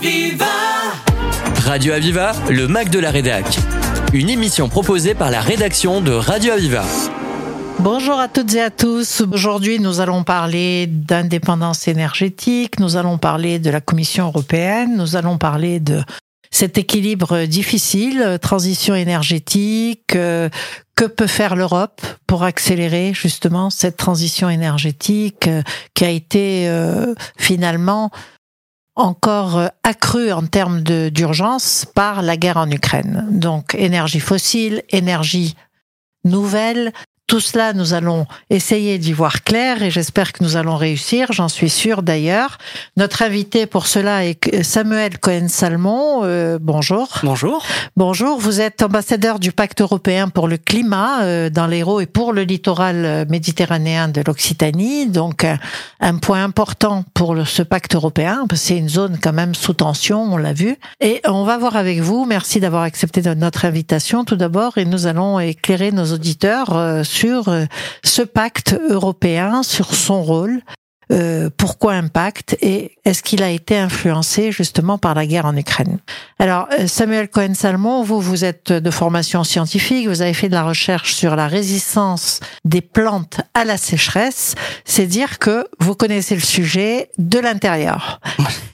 Aviva Radio Aviva, le Mac de la Rédac. Une émission proposée par la rédaction de Radio Aviva. Bonjour à toutes et à tous. Aujourd'hui, nous allons parler d'indépendance énergétique, nous allons parler de la Commission européenne, nous allons parler de cet équilibre difficile, transition énergétique, euh, que peut faire l'Europe pour accélérer justement cette transition énergétique euh, qui a été euh, finalement encore accrue en termes d'urgence par la guerre en Ukraine. Donc énergie fossile, énergie nouvelle, tout cela, nous allons essayer d'y voir clair et j'espère que nous allons réussir, j'en suis sûre d'ailleurs. Notre invité pour cela est Samuel Cohen-Salmon. Euh, bonjour. Bonjour. Bonjour, vous êtes ambassadeur du pacte européen pour le climat euh, dans l'Hérault et pour le littoral euh, méditerranéen de l'Occitanie. Donc un point important pour ce pacte européen, parce que c'est une zone quand même sous tension, on l'a vu. Et on va voir avec vous, merci d'avoir accepté notre invitation tout d'abord et nous allons éclairer nos auditeurs sur sur euh, ce pacte européen, sur son rôle, euh, pourquoi un pacte et est-ce qu'il a été influencé justement par la guerre en Ukraine? Alors euh, Samuel Cohen-Salmon, vous vous êtes de formation scientifique, vous avez fait de la recherche sur la résistance des plantes à la sécheresse, c'est dire que vous connaissez le sujet de l'intérieur.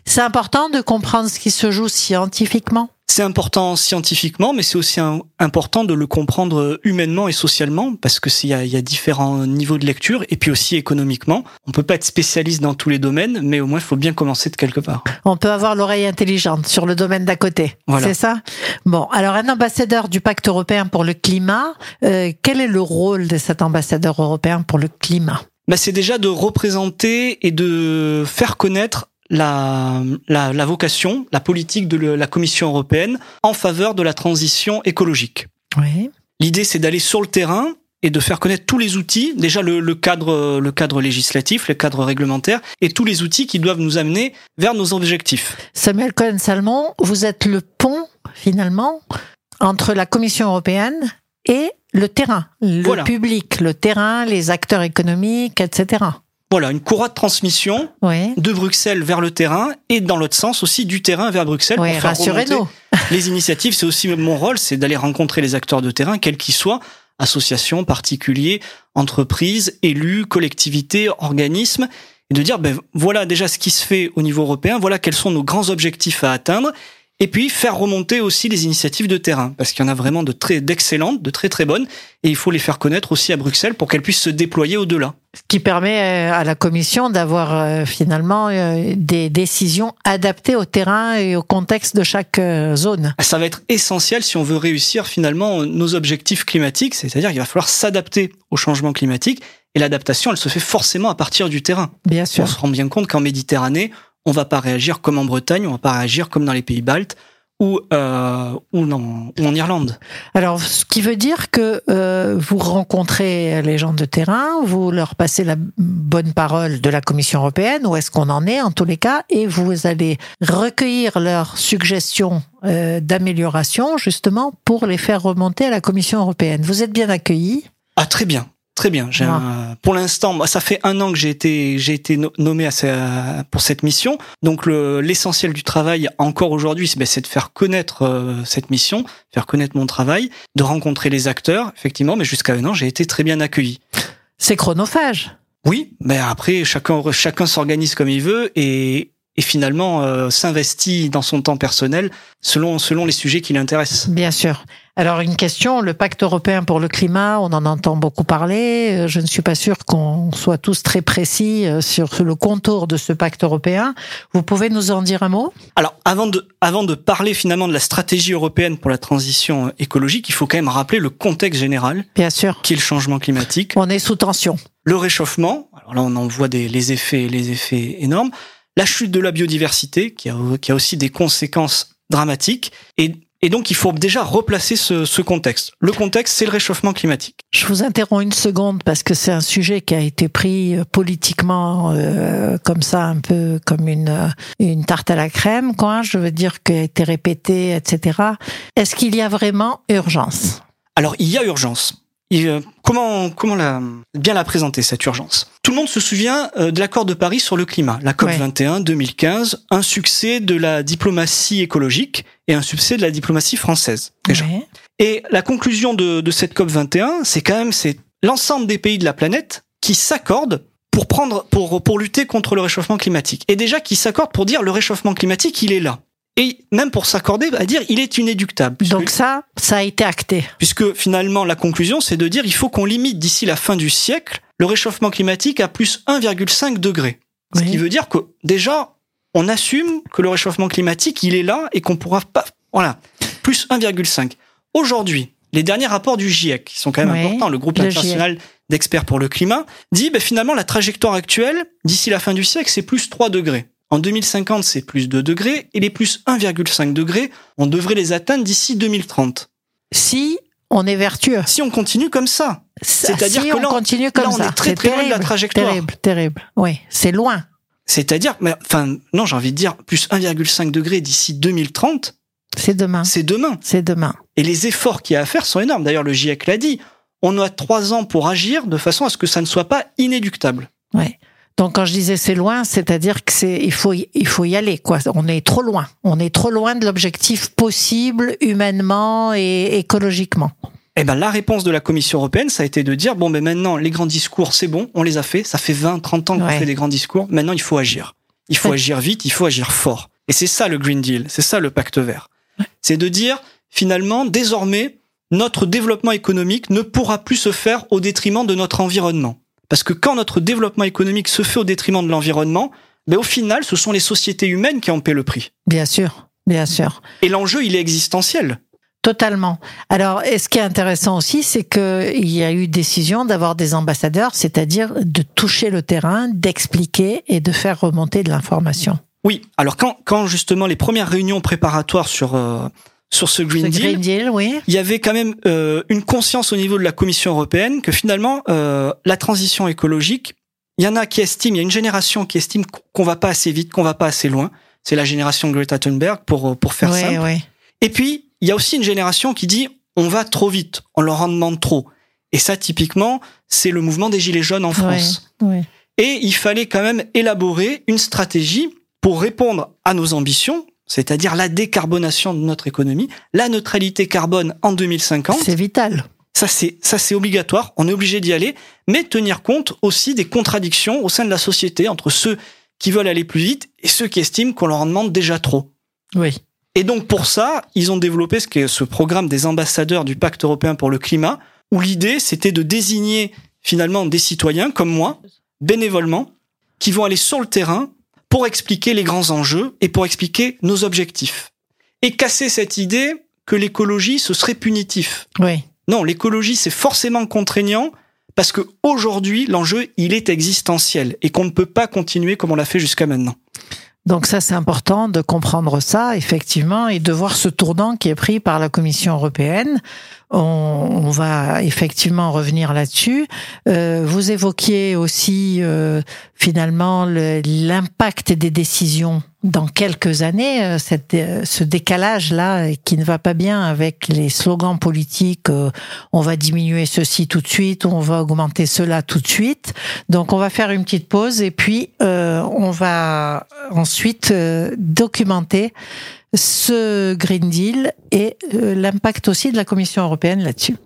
C'est important de comprendre ce qui se joue scientifiquement? C'est important scientifiquement, mais c'est aussi important de le comprendre humainement et socialement, parce que s'il y, y a, différents niveaux de lecture, et puis aussi économiquement. On peut pas être spécialiste dans tous les domaines, mais au moins il faut bien commencer de quelque part. On peut avoir l'oreille intelligente sur le domaine d'à côté. C'est ça? Bon, alors un ambassadeur du pacte européen pour le climat, euh, quel est le rôle de cet ambassadeur européen pour le climat? Bah, c'est déjà de représenter et de faire connaître la, la, la, vocation, la politique de la Commission européenne en faveur de la transition écologique. Oui. L'idée, c'est d'aller sur le terrain et de faire connaître tous les outils, déjà le, le, cadre, le cadre législatif, le cadre réglementaire, et tous les outils qui doivent nous amener vers nos objectifs. Samuel Cohen-Salmon, vous êtes le pont, finalement, entre la Commission européenne et le terrain, le public, le terrain, les acteurs économiques, etc. Voilà, une courroie de transmission de Bruxelles vers le terrain et dans l'autre sens aussi du terrain vers Bruxelles. Oui, rassurez-nous. les initiatives, c'est aussi mon rôle, c'est d'aller rencontrer les acteurs de terrain, quels qu'ils soient, associations, particuliers, entreprises, élus, collectivités, organismes, et de dire, ben voilà déjà ce qui se fait au niveau européen, voilà quels sont nos grands objectifs à atteindre, et puis faire remonter aussi les initiatives de terrain, parce qu'il y en a vraiment de très d'excellentes, de très très bonnes, et il faut les faire connaître aussi à Bruxelles pour qu'elles puissent se déployer au-delà. Ce qui permet euh, à la Commission d'avoir euh, finalement euh, des décisions adaptées au terrain et au contexte de chaque zone. Ça va être essentiel si on veut réussir finalement nos objectifs climatiques, c'est-à-dire qu'il va falloir s'adapter au changement climatique, et l'adaptation, elle se fait forcément à partir du terrain. Bien sûr. On se rend bien compte qu'en Méditerranée, on va pas réagir comme en Bretagne, on va pas réagir comme dans les pays baltes ou, euh, ou, en Irlande. Alors, ce qui veut dire que euh, vous rencontrez les gens de terrain, vous leur passez la bonne parole de la Commission européenne, où est-ce qu'on en est en tous les cas, et vous allez recueillir leurs suggestions euh, d'amélioration justement pour les faire remonter à la Commission européenne. Vous êtes bien accueillis Ah très bien, Très bien. J'ai pour l'instant, moi, ça fait un an que j'ai été j'ai été nommé à pour cette mission. Donc l'essentiel du travail encore aujourd'hui, c'est ben, de faire connaître euh, cette mission, faire connaître mon travail, de rencontrer les acteurs, effectivement. Mais jusqu'à un an, j'ai été très bien accueilli. C'est chronophage. Oui, mais après chacun chacun s'organise comme il veut et et finalement euh, s'investit dans son temps personnel selon selon les sujets qui l'intéressent. Bien sûr. Alors une question, le pacte européen pour le climat, on en entend beaucoup parler. Euh, je ne suis pas sûr qu'on soit tous très précis euh, sur le contour de ce pacte européen. Vous pouvez nous en dire un mot? Alors avant de avant de parler finalement de la stratégie européenne pour la transition écologique, il faut quand même rappeler le contexte général. Bien sûr. Qui est le changement climatique. On est sous tension. Le réchauffement. Alors là on en voit des les effets les effets énormes la chute de la biodiversité, qui a, qui a aussi des conséquences dramatiques, et, et donc il faut déjà replacer ce, ce contexte. Le contexte, c'est le réchauffement climatique. Je vous interromps une seconde parce que c'est un sujet qui a été pris euh, politiquement euh, comme ça, un peu comme une, euh, une tarte à la crème, quoi. Je veux dire, qui a été répété, etc. Est-ce qu'il y a vraiment urgence? Alors il y a urgence. Euh, comment comment la, bien la présenter cette urgence? Tout le monde se souvient euh, de l'accord de Paris sur le climat, la COP 21 2015, un succès de la diplomatie écologique et un succès de la diplomatie française déjà. Et la conclusion de, de cette COP 21, c'est quand même c'est l'ensemble des pays de la planète qui s'accordent pour prendre pour pour lutter contre le réchauffement climatique. Et déjà qui s'accordent pour dire le réchauffement climatique il est là et même pour s'accorder à dire il est inéductable. Donc ça, ça a été acté. Puisque finalement la conclusion c'est de dire il faut qu'on limite d'ici la fin du siècle le réchauffement climatique à plus 1,5 degré. Ce qui veut dire que déjà on assume que le réchauffement climatique il est là et qu'on pourra pas voilà plus 1,5. Aujourd'hui, les derniers rapports du GIEC qui sont quand même importants, le groupe international d'experts pour le climat dit ben, finalement la trajectoire actuelle d'ici la fin du siècle c'est plus 3 degrés. En 2050, c'est plus 2 degrés et les plus 1,5 degrés, on devrait les atteindre d'ici 2030. Si on est vertueux. Si on continue comme ça. C'est-à-dire que là, on continue comme on est très très loin de la trajectoire. Terrible, terrible. Oui, c'est loin. C'est-à-dire, enfin, non, j'ai envie de dire plus 1,5 degrés d'ici 2030. C'est demain. C'est demain. C'est demain. Et les efforts qu'il y a à faire sont énormes. D'ailleurs, le GIEC l'a dit. On a trois ans pour agir de façon à ce que ça ne soit pas inéductable. Ouais. Donc quand je disais c'est loin, c'est-à-dire que c'est il faut il faut y aller quoi. On est trop loin. On est trop loin de l'objectif possible humainement et écologiquement. Eh ben la réponse de la Commission européenne, ça a été de dire bon ben maintenant les grands discours c'est bon, on les a fait, ça fait 20 30 ans qu'on fait des grands discours, maintenant il faut agir. Il faut agir vite, il faut agir fort. Et c'est ça le Green Deal, c'est ça le pacte vert. C'est de dire finalement désormais notre développement économique ne pourra plus se faire au détriment de notre environnement. Parce que quand notre développement économique se fait au détriment de l'environnement, ben au final, ce sont les sociétés humaines qui en paient le prix. Bien sûr, bien sûr. Et l'enjeu, il est existentiel. Totalement. Alors, et ce qui est intéressant aussi, c'est qu'il y a eu décision d'avoir des ambassadeurs, c'est-à-dire de toucher le terrain, d'expliquer et de faire remonter de l'information. Oui. Alors quand, quand justement les premières réunions préparatoires sur euh, sur ce Green, Deal, oui. il y avait quand même euh, une conscience au niveau de la Commission européenne que finalement euh, la transition écologique, il y en a qui estiment, il y a une génération qui estime qu'on va pas assez vite, qu'on va pas assez loin. C'est la génération Greta Thunberg pour pour faire ça. Et puis il y a aussi une génération qui dit on va trop vite, on leur en demande trop. Et ça typiquement, c'est le mouvement des gilets jaunes en France. Et il fallait quand même élaborer une stratégie pour répondre à nos ambitions, c'est-à-dire la décarbonation de notre économie, la neutralité carbone en 2050. C'est vital. Ça c'est ça c'est obligatoire, on est obligé d'y aller, mais tenir compte aussi des contradictions au sein de la société entre ceux qui veulent aller plus vite et ceux qui estiment qu'on leur en demande déjà trop. Oui. Et donc pour ça, ils ont développé ce, ce programme des ambassadeurs du Pacte européen pour le climat, où l'idée c'était de désigner finalement des citoyens comme moi, bénévolement, qui vont aller sur le terrain pour expliquer les grands enjeux et pour expliquer nos objectifs. Et casser cette idée que l'écologie, ce serait punitif. Oui. Non, l'écologie, c'est forcément contraignant parce que aujourd'hui, l'enjeu, il est existentiel et qu'on ne peut pas continuer comme on l'a fait jusqu'à maintenant. Donc ça, c'est important de comprendre ça, effectivement, et de voir ce tournant qui est pris par la Commission européenne. On, va effectivement revenir là-dessus. Euh, vous évoquiez aussi euh, finalement l'impact des décisions dans quelques années, euh, euh, ce décalage-là qui ne va pas bien avec les slogans politiques, euh, on va diminuer ceci tout de suite, on va augmenter cela tout de suite. Donc on va faire une petite pause et puis on va ensuite documenter ce Green Deal et l'impact aussi de la Commission européenne là-dessus.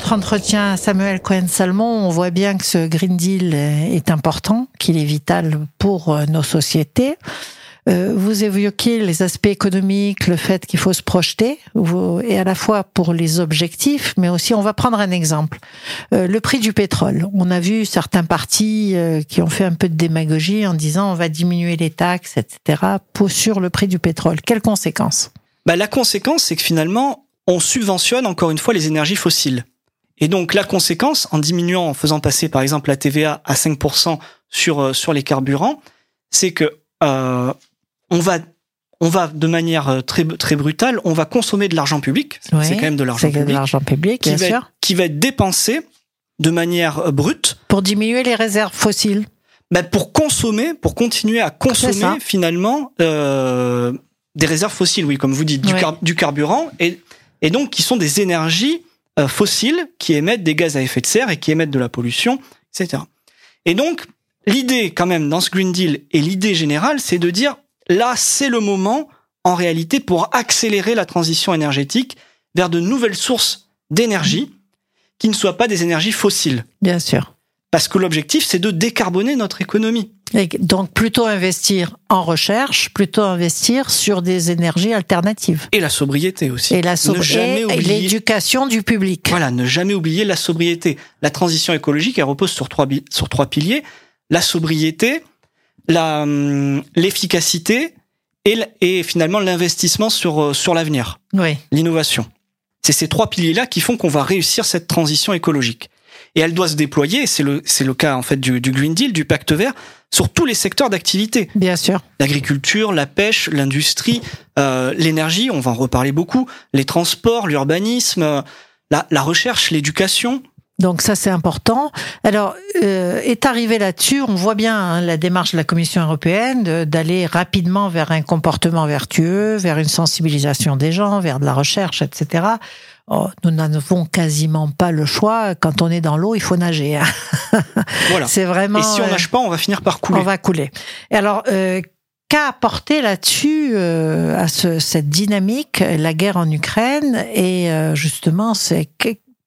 Notre entretien, Samuel Cohen-Salmon, on voit bien que ce Green Deal est important, qu'il est vital pour euh, nos sociétés. Euh, vous évoquiez les aspects économiques, le fait qu'il faut se projeter, et à la fois pour les objectifs, mais aussi on va prendre un exemple. Euh, le prix du pétrole. On a vu certains partis qui ont fait un peu de démagogie en disant on va diminuer les taxes, etc. Pour, sur le prix du pétrole. Quelles conséquences? Bah, La conséquence, c'est que finalement, on subventionne encore une fois les énergies fossiles. Et donc la conséquence, en diminuant, en faisant passer par exemple la TVA à 5% sur sur les carburants, c'est que euh, on va on va de manière euh, très très brutale, on va consommer de l'argent public. c'est quand même de l'argent public. l'argent public, qui bien va, sûr. Qui va être dépensé de manière euh, brute pour diminuer les réserves fossiles. Ben pour consommer, pour continuer à consommer finalement euh, des réserves fossiles, oui, comme vous dites, du, du carburant et et donc qui sont des énergies euh, fossiles qui émettent des gaz à effet de serre et qui émettent de la pollution, etc. Et donc l'idée quand même dans ce Green Deal et l'idée générale, c'est de dire là, c'est le moment, en réalité, pour accélérer la transition énergétique vers de nouvelles sources d'énergie qui ne soient pas des énergies fossiles. Bien sûr. Parce que l'objectif, c'est de décarboner notre économie. Et donc plutôt investir en recherche, plutôt investir sur des énergies alternatives. Et la sobriété aussi. Et la sobriété et l'éducation du public. Voilà, ne jamais oublier la sobriété. La transition écologique, elle repose sur trois, sur trois piliers. La sobriété, la hum, l'efficacité et, et finalement l'investissement sur euh, sur l'avenir. Oui. L'innovation. C'est ces trois piliers-là qui font qu'on va réussir cette transition écologique. Et elle doit se déployer, c'est le c'est le cas en fait du, du Green Deal, du Pacte Vert, sur tous les secteurs d'activité. Bien sûr. L'agriculture, la pêche, l'industrie, euh, l'énergie, on va en reparler beaucoup, les transports, l'urbanisme, la, la recherche, l'éducation, donc ça c'est important. Alors euh, est arrivé là-dessus, on voit bien hein, la démarche de la Commission européenne d'aller rapidement vers un comportement vertueux, vers une sensibilisation des gens, vers de la recherche, etc. Oh, nous n'avons quasiment pas le choix. Quand on est dans l'eau, il faut nager. Hein. Voilà. c'est vraiment. Et si on nage pas, on va finir par couler. On va couler. Et alors. Euh, Qu'a apporté là-dessus euh, à ce, cette dynamique la guerre en Ukraine et euh, justement c'est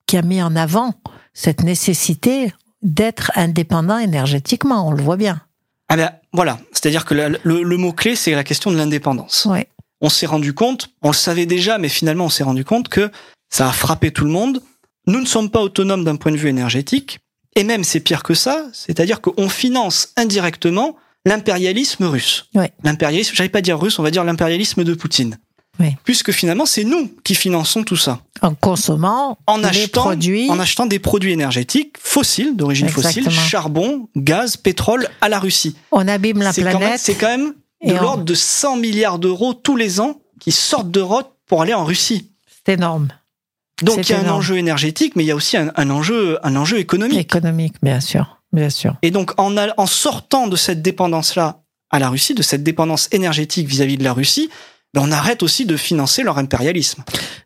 qui a mis en avant cette nécessité d'être indépendant énergétiquement, on le voit bien. Ah ben voilà, c'est-à-dire que le, le, mot-clé, c'est la question de l'indépendance. Oui. On s'est rendu compte, on le savait déjà, mais finalement on s'est rendu compte que ça a frappé tout le monde. Nous ne sommes pas autonomes d'un point de vue énergétique, et même c'est pire que ça, c'est-à-dire qu'on finance indirectement l'impérialisme russe. Oui. L'impérialisme, j'allais pas dire russe, on va dire l'impérialisme de Poutine. Oui. Puisque finalement, c'est nous qui finançons tout ça. En consommant en achetant, produits. En achetant des produits énergétiques fossiles, d'origine fossile, charbon, gaz, pétrole à la Russie. On abîme la planète. C'est quand même de l'ordre de 100 milliards d'euros tous les ans qui sortent d'Europe pour aller en Russie. C'est énorme. Donc il y a un enjeu énergétique, mais il y a aussi un, enjeu, un enjeu économique. Économique, bien sûr, bien sûr. Et donc en, en sortant de cette dépendance-là à la Russie, de cette dépendance énergétique vis-à-vis de la Russie, ben on arrête aussi de financer leur impérialisme.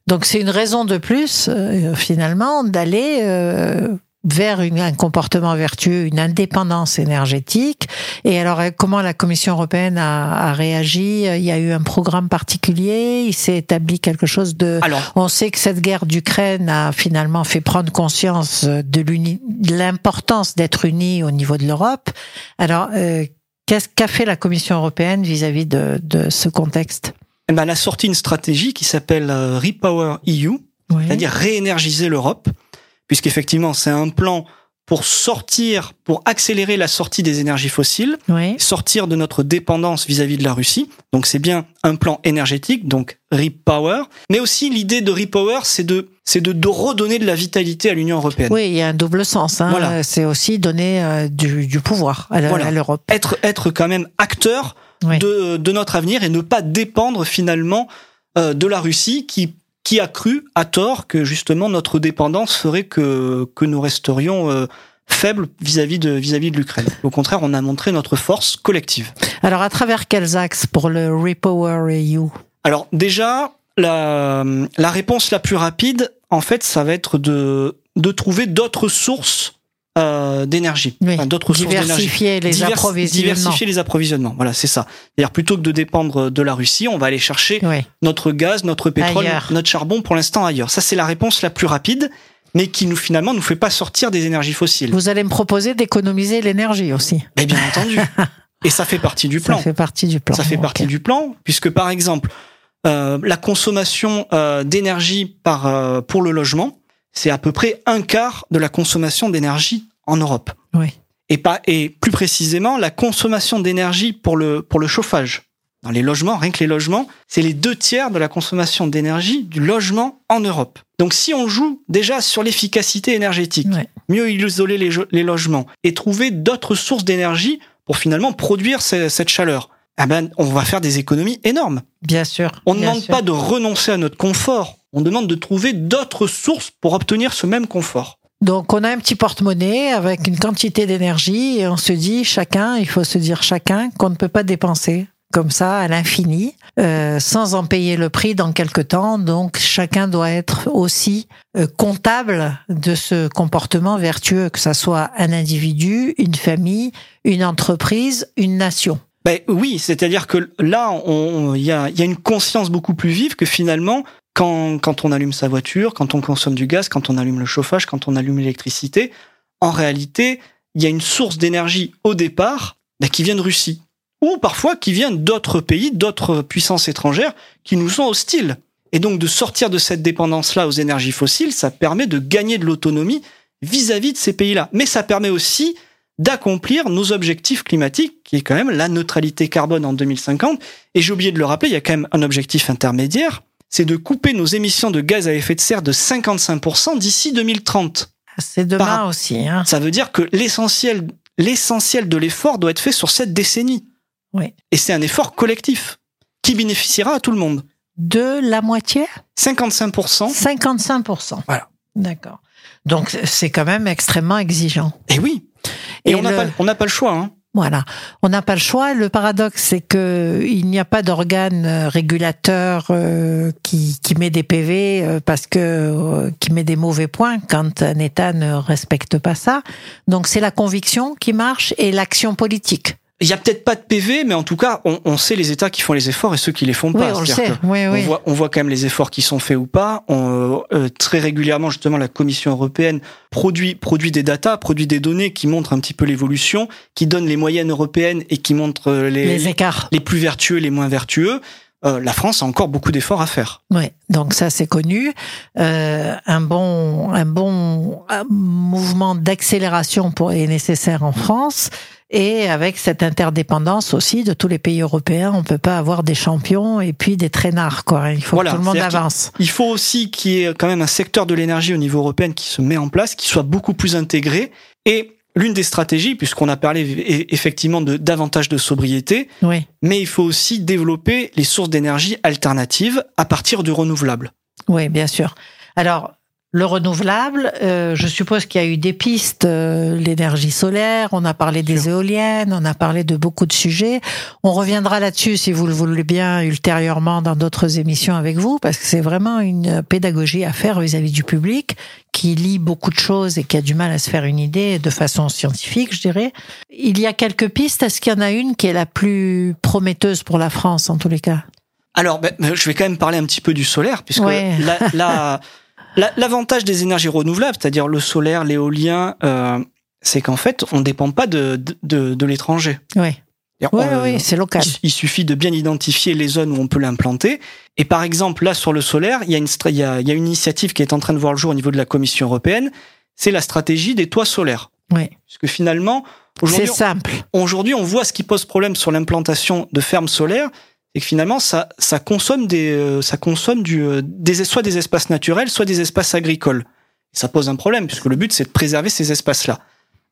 Donc c'est une raison de plus, euh, finalement, d'aller euh, vers une, un comportement vertueux, une indépendance énergétique. Et alors, euh, comment la Commission européenne a, a réagi? Il y a eu un programme particulier? Il s'est établi quelque chose de... Alors, On sait que cette guerre d'Ukraine a finalement fait prendre conscience de l'importance d'être unis au niveau de l'Europe. Alors, euh, qu'est-ce qu'a fait la Commission européenne vis-à-vis -vis de, de ce contexte? Eh ben, elle a sorti une stratégie qui s'appelle euh, Repower EU, oui. c'est-à-dire réénergiser l'Europe, puisqu'effectivement c'est un plan pour sortir, pour accélérer la sortie des énergies fossiles, oui. sortir de notre dépendance vis-à-vis -vis de la Russie. Donc c'est bien un plan énergétique, donc Repower. Mais aussi l'idée de Repower, c'est de c'est de, de, redonner de la vitalité à l'Union européenne. Oui, il y a un double sens. Hein. Voilà. C'est aussi donner euh, du, du, pouvoir à l'Europe. Voilà. Être être quand même acteur oui. de, de notre avenir et ne pas dépendre finalement euh, de la Russie qui qui a cru à tort que justement notre dépendance ferait que que nous resterions euh, faibles vis-à-vis de vis-à-vis de l'Ukraine. Au contraire, on a montré notre force collective. Alors à travers quels axes pour le Repower EU Alors déjà la la réponse la plus rapide en fait, ça va être de de trouver d'autres sources euh, d'énergie, oui. enfin, d'autres sources d'énergie. Diversifier les Divers, approvisionnements. Diversifier les approvisionnements. Voilà, c'est ça. C'est-à-dire plutôt que de dépendre de la Russie, on va aller chercher oui. notre gaz, notre pétrole, ailleurs. notre charbon pour l'instant ailleurs. Ça, c'est la réponse la plus rapide. mais qui nous finalement nous fait pas sortir des énergies fossiles. Vous allez me proposer d'économiser l'énergie aussi. Mais bien entendu. Et ça fait partie du plan. Ça fait partie du plan. Ça fait partie du plan, puisque par exemple, euh, la consommation euh, d'énergie par euh, pour le logement, c'est à peu près un quart de la consommation d'énergie en Europe. Oui. Et pas et plus précisément la consommation d'énergie pour le pour le chauffage dans les logements, rien que les logements, c'est les deux tiers de la consommation d'énergie du logement en Europe. Donc si on joue déjà sur l'efficacité énergétique, Ouais. mieux isoler les, logements et trouver d'autres sources d'énergie pour finalement produire ce- cette chaleur, eh ben, on va faire des économies énormes. Bien sûr. On ne demande sûr. pas de renoncer à notre confort, on demande de trouver d'autres sources pour obtenir ce même confort. Donc on a un petit porte-monnaie avec une quantité d'énergie et on se dit chacun, il faut se dire chacun qu'on ne peut pas dépenser comme ça à l'infini euh, sans en payer le prix dans quelque temps. Donc chacun doit être aussi euh, comptable de ce comportement vertueux, que ça soit un individu, une famille, une entreprise, une nation. Ben oui, c'est-à-dire que là, on- on- il y a, il y a une conscience beaucoup plus vive que finalement, quand, on allume sa voiture, quand on consomme du gaz, quand on allume le chauffage, quand on allume l'électricité, en réalité, il y a une source d'énergie au départ ben, qui vient de Russie. Ou parfois qui vient d'autres pays, d'autres puissances étrangères qui nous sont hostiles. Et donc de sortir de cette dépendance-là aux énergies fossiles, ça permet de gagner de l'autonomie vis-à-vis de ces pays-là. Mais ça permet aussi d'accomplir nos objectifs climatiques, qui est quand même la neutralité carbone en 2050. Et j'ai oublié de le rappeler, il y a quand même un objectif intermédiaire, c'est de couper nos émissions de gaz à effet de serre de 55% d'ici 2030. C'est demain Par- aussi. Hein. Ça veut dire que l'essentiel, l'essentiel de l'effort doit être fait sur cette décennie. Oui. Et c'est un effort collectif qui bénéficiera à tout le monde. De la moitié? 55%. 55%. Voilà. D'accord. Donc c'est quand même extrêmement exigeant. Et oui. Et, Et on n'a le- pas, on n'a pas le choix. Hein. Voilà, on n'a pas le choix. Le paradoxe, c'est que il n'y a pas d'organe euh, régulateur euh, qui, qui met des PV euh, parce que qui met des mauvais points quand un État ne respecte pas ça. Donc c'est la conviction qui marche et l'action politique. Il y a peut-être pas de PV, mais en tout cas, on, on sait les États qui font les efforts et ceux qui les font Oui, pas. on le sait. que Oui, On, oui. voit, on voit quand même les efforts qui sont faits ou pas. On, euh, très régulièrement, justement, la Commission européenne produit, produit des datas, produit des données qui montrent un petit peu l'évolution, qui donnent les moyennes européennes et qui montrent euh, les, Les écarts. les plus vertueux, les moins vertueux. Euh, la France a encore beaucoup d'efforts à faire. Oui, donc ça c'est connu. Euh, un bon, un bon euh, mouvement d'accélération pour est nécessaire en France. Et avec cette interdépendance aussi de tous les pays européens, on peut pas avoir des champions et puis des traînards, quoi. Il faut Voilà, que tout le monde avance. Il faut aussi qu'il y ait quand même un secteur de l'énergie au niveau européen qui se met en place, qui soit beaucoup plus intégré. Et l'une des stratégies, puisqu'on a parlé e- effectivement de davantage de sobriété, Oui, mais il faut aussi développer les sources d'énergie alternatives à partir du renouvelable. oui, bien sûr. Alors, le renouvelable, euh, je suppose qu'il y a eu des pistes, euh, l'énergie solaire, on a parlé des éoliennes, on a parlé de beaucoup de sujets. On reviendra là-dessus, si vous le voulez bien, ultérieurement dans d'autres émissions avec vous, parce que c'est vraiment une pédagogie à faire vis-à-vis du public qui lit beaucoup de choses et qui a du mal à se faire une idée de façon scientifique, je dirais. Il y a quelques pistes. Est-ce qu'il y en a une qui est la plus prometteuse pour la France, en tous les cas? Alors, ben, je vais quand même parler un petit peu du solaire, puisque Ouais. la- la- l'avantage des énergies renouvelables, c'est-à-dire le solaire, l'éolien, euh, c'est qu'en fait, on ne dépend pas de, de, de- l'étranger. Oui, oui, on- oui, c'est local. Il, suffit de bien identifier les zones où on peut l'implanter. Et par exemple, là, sur le solaire, il y, a une, il, y a, il y a une initiative qui est en train de voir le jour au niveau de la Commission européenne. C'est la stratégie des toits solaires. Oui, Parce que finalement, aujourd'hui, aujourd'hui, on voit ce qui pose problème sur l'implantation de fermes solaires, c'est que finalement, ça, ça consomme des, euh, ça consomme du, euh, des, soit des espaces naturels, soit des espaces agricoles. Et ça pose un problème, puisque le but, c'est de préserver ces espaces-là.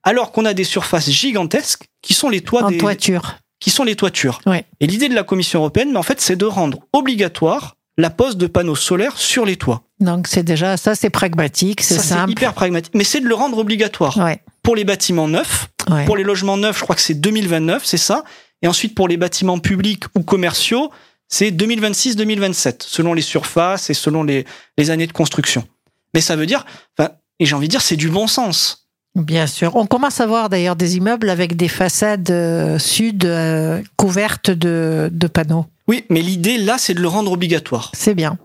Alors qu'on a des surfaces gigantesques qui sont les toits En des, toiture. qui sont les toitures. Ouais. Et l'idée de la Commission européenne, mais en fait, c'est de rendre obligatoire la pose de panneaux solaires sur les toits. Donc c'est déjà ça, c'est pragmatique, c'est simple. hyper pragmatique. Mais c'est de le rendre obligatoire. Ouais, Pour les bâtiments neufs, ouais. pour les logements neufs, je crois que c'est 2029, c'est ça. Et ensuite, pour les bâtiments publics ou commerciaux, c'est 2026-2027, selon les surfaces et selon les, les années de construction. Mais ça veut dire, enfin, et j'ai envie de dire, c'est du bon sens. Bien sûr. On commence à voir d'ailleurs des immeubles avec des façades euh, sud euh, couvertes de, de panneaux. Oui, mais l'idée là, c'est de le rendre obligatoire. C'est bien.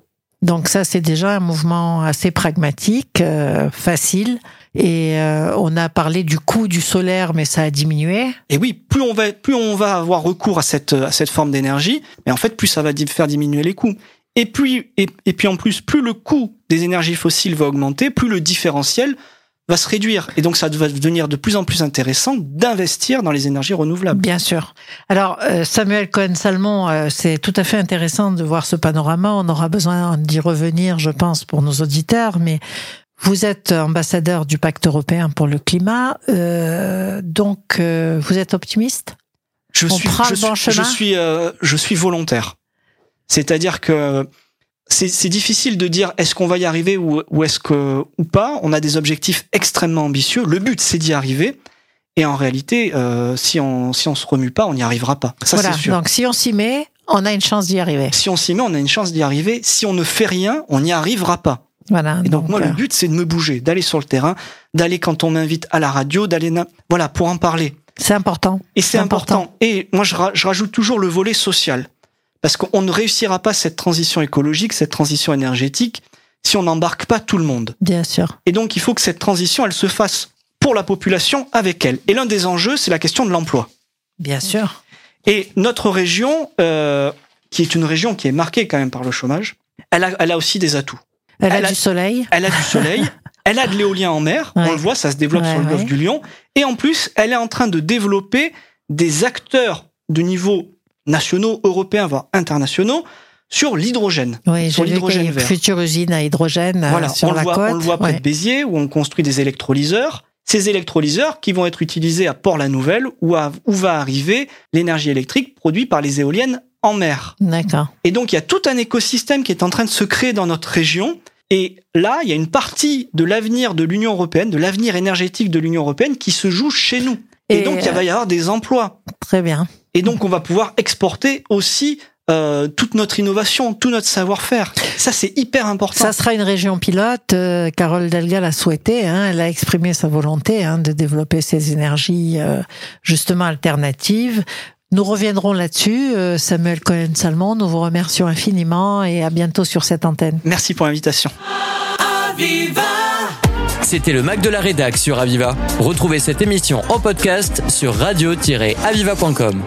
Donc ça, c'est déjà un mouvement assez pragmatique, euh, facile. Et euh, on a parlé du coût du solaire, mais ça a diminué. Et oui, plus on va, plus on va avoir recours à cette, à cette forme d'énergie, mais en fait, plus ça va faire diminuer les coûts. Et puis, et, et puis en plus, plus le coût des énergies fossiles va augmenter, plus le différentiel va se réduire. Et donc, ça va devenir de plus en plus intéressant d'investir dans les énergies renouvelables. Bien sûr. Alors, euh, Samuel Cohen-Salmon, euh, c'est tout à fait intéressant de voir ce panorama. On aura besoin d'y revenir, je pense, pour nos auditeurs. Mais vous êtes ambassadeur du pacte européen pour le climat. Euh, donc, euh, vous êtes optimiste? Je On suis, prend je le bon suis, je chemin? suis, euh, je suis volontaire. C'est-à-dire que c'est c'est difficile de dire est-ce qu'on va y arriver ou, ou est-ce que ou pas. On a des objectifs extrêmement ambitieux. Le but c'est d'y arriver. Et en réalité, euh, si on si on se remue pas, on n'y arrivera pas. Ça Voilà. c'est sûr. Donc, si on s'y met, on a une chance d'y arriver. Si on s'y met, on a une chance d'y arriver. Si on ne fait rien, on n'y arrivera pas. Voilà. Et donc, moi, euh, le but, c'est de me bouger, d'aller sur le terrain, d'aller quand on m'invite à la radio, d'aller, voilà, pour en parler. c'est important. Et c'est important. Et moi, je, ra- je rajoute toujours le volet social. Parce qu'on ne réussira pas cette transition écologique, cette transition énergétique, si on n'embarque pas tout le monde. Bien sûr. Et donc, il faut que cette transition, elle se fasse pour la population avec elle. Et l'un des enjeux, c'est la question de l'emploi. Bien sûr. Et notre région, euh, qui est une région qui est marquée quand même par le chômage, elle a, elle a aussi des atouts. Elle, Elle a, a- du soleil. Elle a du soleil, elle a de l'éolien en mer, Ouais. on le voit, ça se développe Ouais, sur le golfe du Lion, et en plus, elle est en train de développer des acteurs de niveau nationaux, européens, voire internationaux, sur l'hydrogène. Oui, sur l'hydrogène vert. future usine à hydrogène euh, Voilà, sur on le, la voit, côte. on le voit près Ouais. de Béziers, où on construit des électrolyseurs. Ces électrolyseurs qui vont être utilisés à Port-la-Nouvelle, où, où va arriver l'énergie électrique produite par les éoliennes en mer. D'accord. Et donc, il y a tout un écosystème qui est en train de se créer dans notre région. Et là, il y a une partie de l'avenir de l'Union européenne, de l'avenir énergétique de l'Union européenne qui se joue chez nous. Et, Et, donc, il va y avoir des emplois. Très bien. Et donc, on va pouvoir exporter aussi euh, toute notre innovation, tout notre savoir-faire. Ça, c'est hyper important. Ça sera une région pilote. euh, Carole Delga l'a souhaité. Hein, elle a exprimé sa volonté hein, de développer ces énergies euh, justement alternatives. Nous reviendrons là-dessus. Euh, Samuel Cohen-Salmon, nous vous remercions infiniment et à bientôt sur cette antenne. Merci pour l'invitation. C'était le Mac de la Rédac sur Aviva. Retrouvez cette émission en podcast sur radio-aviva.com.